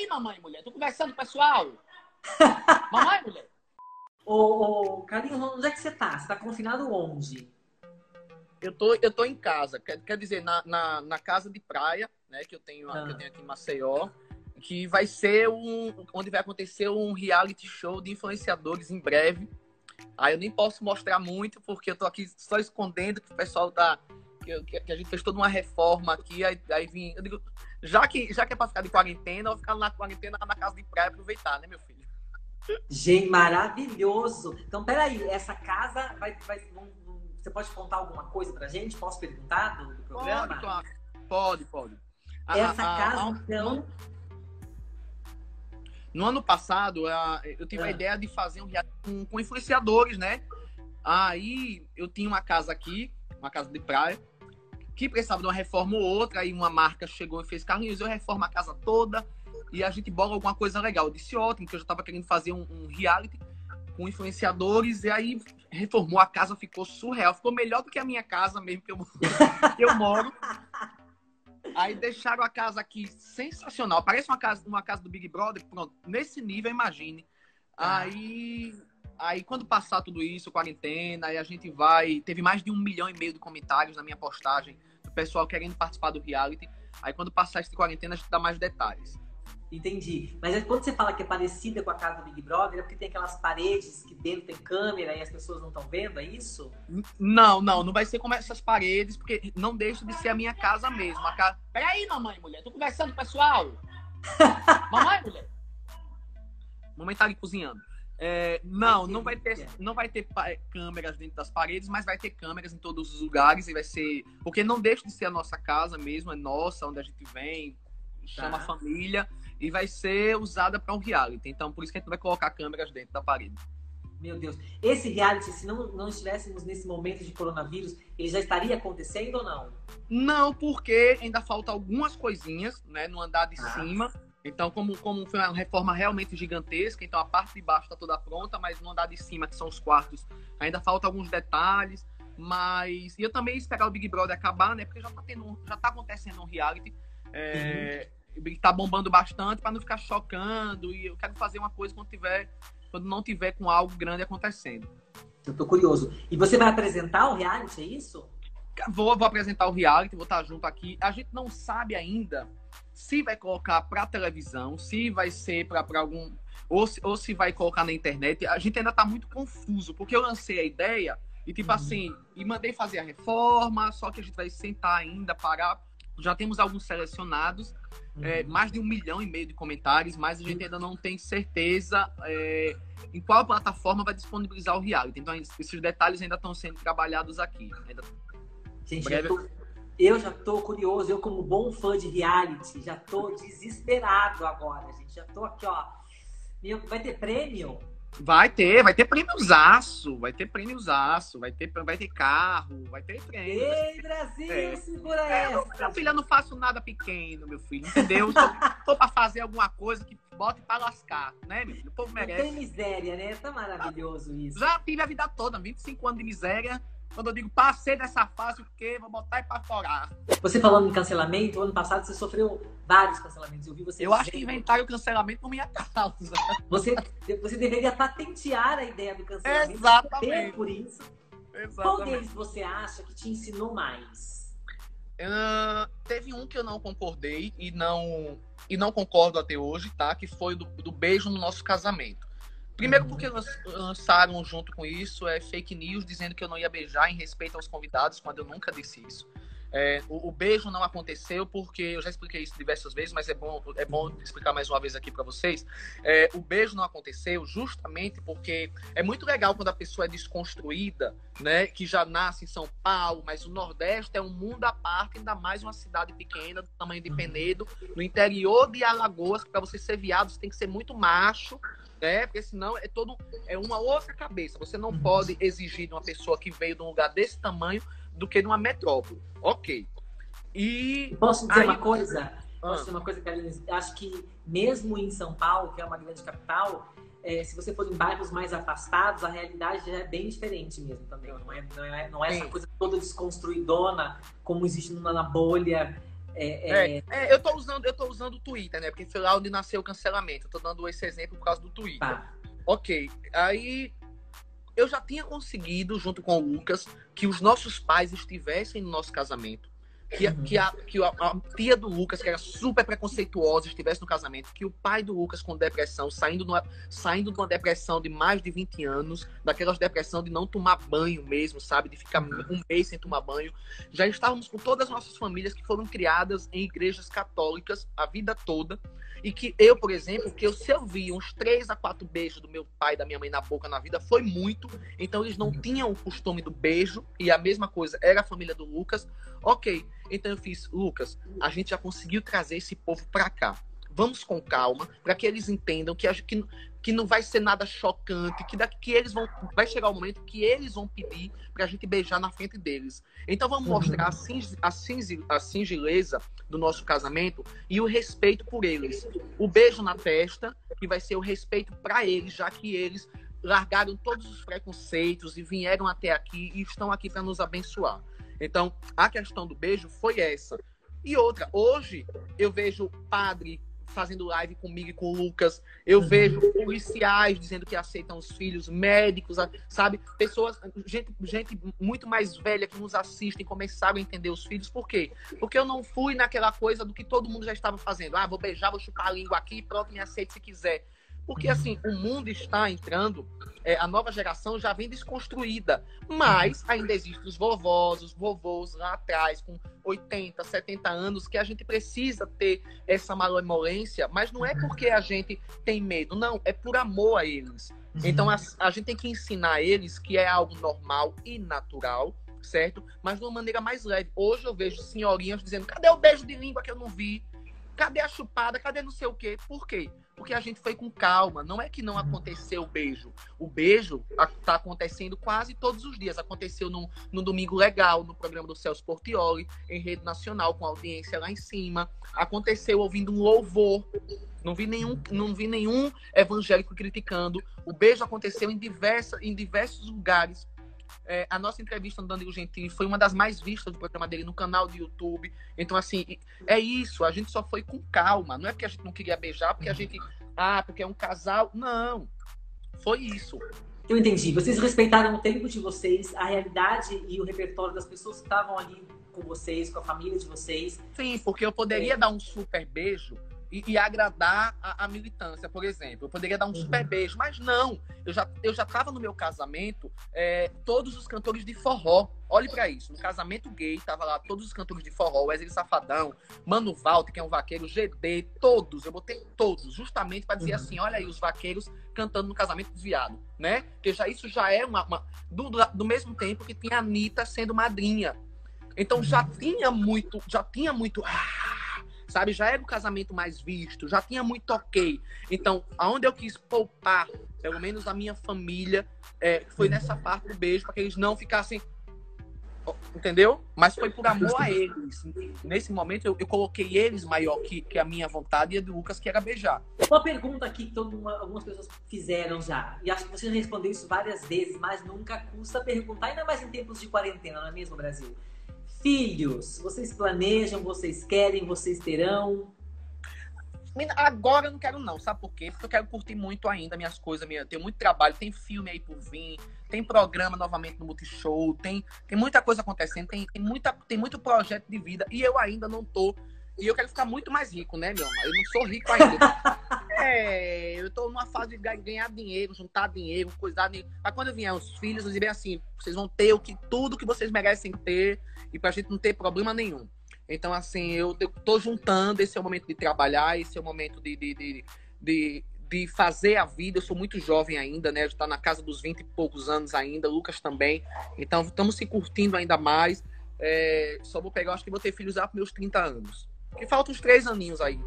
Peraí, mamãe, mulher. Tô conversando com o pessoal. mamãe, mulher. Ô, ô, Carlinhos, onde é que você tá? Você tá confinado onde? Eu tô, eu tô em casa. Quer, quer dizer, na, na, na casa de praia, né? Que eu tenho, Ah. que eu tenho aqui em Maceió. Que vai ser um. Onde vai acontecer um reality show de influenciadores em breve. Aí eu nem posso mostrar muito, porque eu tô aqui só escondendo que o pessoal tá. Que, que- que a gente fez toda uma reforma aqui. Aí, aí vim. Eu digo, já que, já que é pra ficar de quarentena, eu vou ficar na quarentena na casa de praia aproveitar, né, meu filho? Gente, maravilhoso. Então, peraí, essa casa vai. vai vão- você pode contar alguma coisa pra gente? Posso perguntar do, do programa? Pode, claro. Pode, pode. A- Essa a- casa, a- então. No ano passado, a- eu tive a Ah. ideia de fazer um reality com, com influenciadores, né? Aí eu tinha uma casa aqui, uma casa de praia, que precisava de uma reforma ou outra, aí uma marca chegou e fez Carlinhos, eu reformo a casa toda e a gente bola alguma coisa legal. Eu disse ótimo, que eu já estava querendo fazer um, um reality com influenciadores, e aí reformou a casa, ficou surreal, ficou melhor do que a minha casa mesmo que eu, que eu moro. Aí deixaram a casa aqui sensacional. Parece uma casa, uma casa do Big Brother. Pronto, nesse nível, imagine. Ah. Aí, aí quando passar tudo isso, quarentena, aí a gente vai. Teve mais de um milhão e meio de comentários na minha postagem do pessoal querendo participar do reality. Aí quando passar esse quarentena, a gente dá mais detalhes. Entendi. Mas quando você fala que é parecida com a casa do Big Brother, é porque tem aquelas paredes que dentro tem câmera e as pessoas não estão vendo, é isso? Não, não, não vai ser como essas paredes, porque não deixa de ser a minha casa mesmo. A casa... Peraí, mamãe, mulher, tô conversando com o pessoal. mamãe, mulher. Mamãe tá ali cozinhando. É, não, não vai ter, não vai ter câmeras dentro das paredes, mas vai ter câmeras em todos os lugares e vai ser. Porque não deixa de ser a nossa casa mesmo, é nossa, onde a gente vem, chama Tá. a família, e vai ser usada para um reality. Então, por isso que a gente vai colocar câmeras dentro da parede. Meu Deus. Esse reality, se não, não estivéssemos nesse momento de coronavírus, ele já estaria acontecendo ou não? Não, porque ainda falta algumas coisinhas, né, no andar de Ah. cima. Então, como, como foi uma reforma realmente gigantesca, então a parte de baixo está toda pronta, mas no andar de cima, que são os quartos, ainda falta alguns detalhes. Mas. E eu também esperar o Big Brother acabar, né? Porque já tá, tendo, já tá acontecendo um reality. É, o Big tá bombando bastante para não ficar chocando. E eu quero fazer uma coisa quando tiver. Quando não tiver com algo grande acontecendo. Eu tô curioso. E você vai apresentar o reality, é isso? Vou, vou apresentar o reality, vou estar junto aqui. A gente não sabe ainda se vai colocar para televisão, se vai ser para algum. Ou se, ou se vai colocar na internet. A gente ainda tá muito confuso, porque eu lancei a ideia e, tipo Uhum. assim, e mandei fazer a reforma, só que a gente vai sentar ainda, parar. Já temos alguns selecionados, é, mais de um milhão e meio de comentários, mas a gente ainda não tem certeza é, em qual plataforma vai disponibilizar o reality. Então, esses detalhes ainda estão sendo trabalhados aqui. Ainda Gente, breve- eu, tô- eu já tô curioso. Eu, como bom fã de reality, já tô desesperado agora, gente. Já tô aqui, ó. Meu, vai ter prêmio? Vai ter, vai ter prêmiozaço, vai ter prêmiozaço, vai ter, vai ter carro, vai ter prêmio. Ei, Brasil, É. segura É, essa. meu filho, eu não faço nada pequeno, meu filho, entendeu? Tô, tô pra fazer alguma coisa que bote pra lascar, né, meu filho? O povo Não merece. tem miséria, né? Tá maravilhoso isso. Já tive a vida toda, 25 anos de miséria. Quando eu digo passei dessa fase, porque vou botar e pra fora. Você falando em cancelamento, ano passado você sofreu vários cancelamentos. Eu vi você Eu acho que inventaram o cancelamento por minha causa. Você, você deveria patentear a ideia do cancelamento. Exatamente. por isso. Qual Exatamente. deles você acha que te ensinou mais? Ah, teve um que eu não concordei e não e não concordo até hoje, tá? Que foi do, do beijo no nosso casamento. Primeiro porque lan- lançaram junto com isso é fake news dizendo que eu não ia beijar em respeito aos convidados quando eu nunca disse isso. É, o, o beijo não aconteceu porque eu já expliquei isso diversas vezes, mas é bom é bom explicar mais uma vez aqui para vocês. É, o beijo não aconteceu justamente porque é muito legal quando a pessoa é desconstruída, né? Que já nasce em São Paulo, mas o Nordeste é um mundo à parte, ainda mais uma cidade pequena do tamanho de Penedo, no interior de Alagoas. Para você ser viado, você tem que ser muito macho, né? Porque senão é todo é uma outra cabeça. Você não pode exigir de uma pessoa que veio de um lugar desse tamanho do que de uma metrópole. Ok. E Posso dizer Aí- uma coisa? Ah. Posso dizer uma coisa, Carlinhos? Acho que mesmo em São Paulo, que é uma grande capital, é, se você for em bairros mais afastados, a realidade já é bem diferente mesmo também. Não é, não é, não é essa coisa toda desconstruidona como existe na, bolha É, é... é, eu tô usando, eu tô usando o Twitter, né? Porque foi lá onde nasceu o cancelamento. Eu tô dando esse exemplo por causa do Twitter. Tá. Ok. Aí eu já tinha conseguido, junto com o Lucas, que os nossos pais estivessem no nosso casamento que, uhum. que, a, que a, a, tia do Lucas, que era super preconceituosa, estivesse no casamento, que o pai do Lucas com depressão, saindo, numa, saindo de uma depressão de mais de 20 anos, daquelas depressão de não tomar banho mesmo, sabe? De ficar uhum. um mês sem tomar banho. Já estávamos com todas as nossas famílias que foram criadas em igrejas católicas a vida toda. E que eu, por exemplo, que eu, se eu vi uns três a quatro beijos do meu pai e da minha mãe na boca na vida, foi muito. Então eles não uhum. tinham o costume do beijo. E a mesma coisa era a família do Lucas. Ok. Então eu fiz, Lucas, a gente já conseguiu trazer esse povo para cá. Vamos com calma, para que eles entendam que, que, que não vai ser nada chocante, que daqui que eles vão vai chegar o momento que eles vão pedir para a gente beijar na frente deles. Então vamos uhum. mostrar a, sing, a, sing, a singeleza do nosso casamento e o respeito por eles. O beijo na testa, que vai ser o respeito para eles, já que eles largaram todos os preconceitos e vieram até aqui e estão aqui para nos abençoar. Então, a questão do beijo foi essa. E outra, hoje eu vejo padre fazendo live comigo e com o Lucas. Eu uhum. vejo policiais dizendo que aceitam os filhos, médicos, sabe? Pessoas, gente, gente muito mais velha que nos assistem começaram a entender os filhos. Por quê? Porque eu não fui naquela coisa do que todo mundo já estava fazendo. Ah, vou beijar, vou chupar a língua aqui e pronto, me aceite se quiser. Porque, assim, o mundo está entrando, é, a nova geração já vem desconstruída, mas ainda existem os vovós, os vovôs lá atrás, com 80, 70 anos, que a gente precisa ter essa malemolência, mas não é porque a gente tem medo, não, é por amor a eles. Uhum. Então, a, a gente tem que ensinar a eles que é algo normal e natural, certo? Mas de uma maneira mais leve. Hoje eu vejo senhorinhas dizendo: cadê o beijo de língua que eu não vi? Cadê a chupada? Cadê não sei o quê? Por quê? Porque a gente foi com calma. Não é que não aconteceu o beijo. O beijo está acontecendo quase todos os dias. Aconteceu no, no Domingo Legal, no programa do Celso Portioli, em rede nacional, com audiência lá em cima. Aconteceu ouvindo um louvor. Não vi nenhum, não vi nenhum evangélico criticando. O beijo aconteceu em, diversa, em diversos lugares é, a nossa entrevista no Danilo Gentili foi uma das mais vistas do programa dele no canal do YouTube. Então, assim, é isso. A gente só foi com calma. Não é porque a gente não queria beijar, porque a gente. Ah, porque é um casal. Não. Foi isso. Eu entendi. Vocês respeitaram o tempo de vocês, a realidade e o repertório das pessoas que estavam ali com vocês, com a família de vocês. Sim, porque eu poderia é. dar um super beijo e, e agradar a, a, militância, por exemplo. Eu poderia dar um uhum. super beijo, mas não. Eu já eu já estava no meu casamento é, todos os cantores de forró. Olhe para isso. No casamento gay, tava lá todos os cantores de forró, Wesley Safadão, Mano Walter, que é um vaqueiro, GD, todos. Eu botei todos, justamente para dizer uhum. assim: olha aí, os vaqueiros cantando no casamento desviado, né? Porque já, isso já é uma. uma do, do mesmo tempo que tinha a Anitta sendo madrinha. Então já uhum. tinha muito, já tinha muito. Ah, sabe? Já era o casamento mais visto, já tinha muito ok. Então, aonde eu quis poupar, pelo menos a minha família, é, foi nessa parte do beijo, para que eles não ficassem. Entendeu? Mas foi por amor a eles. Nesse momento, eu, eu coloquei eles maior que, que, a minha vontade e a do Lucas, que era beijar. Uma pergunta aqui que todo, algumas pessoas fizeram já. E acho que você já respondeu isso várias vezes, mas nunca custa perguntar, ainda mais em tempos de quarentena, não é mesmo, Brasil? Filhos, vocês planejam, vocês querem, vocês terão? Agora eu não quero não, sabe por quê? Porque eu quero curtir muito ainda minhas coisas, minha, tem muito trabalho, tem filme aí por vir, tem programa novamente no Multishow, tem, tem muita coisa acontecendo, tem, tem, muita, tem muito projeto de vida e eu ainda não tô. E eu quero ficar muito mais rico, né, meu amor? Eu não sou rico ainda. é, eu tô numa fase de ganhar dinheiro, juntar dinheiro, coisar dinheiro. Mas quando vier os filhos, eu dizer assim, vocês vão ter o que, tudo que vocês merecem ter e pra gente não ter problema nenhum. Então, assim, eu, eu tô juntando, esse é o momento de trabalhar, esse é o momento de, de, de, de, de fazer a vida. Eu sou muito jovem ainda, né? Já tá na casa dos 20 e poucos anos ainda, Lucas também. Então, estamos se curtindo ainda mais. É, só vou pegar, acho que vou ter filhos lá para meus 30 anos. Que faltam uns três aninhos aí.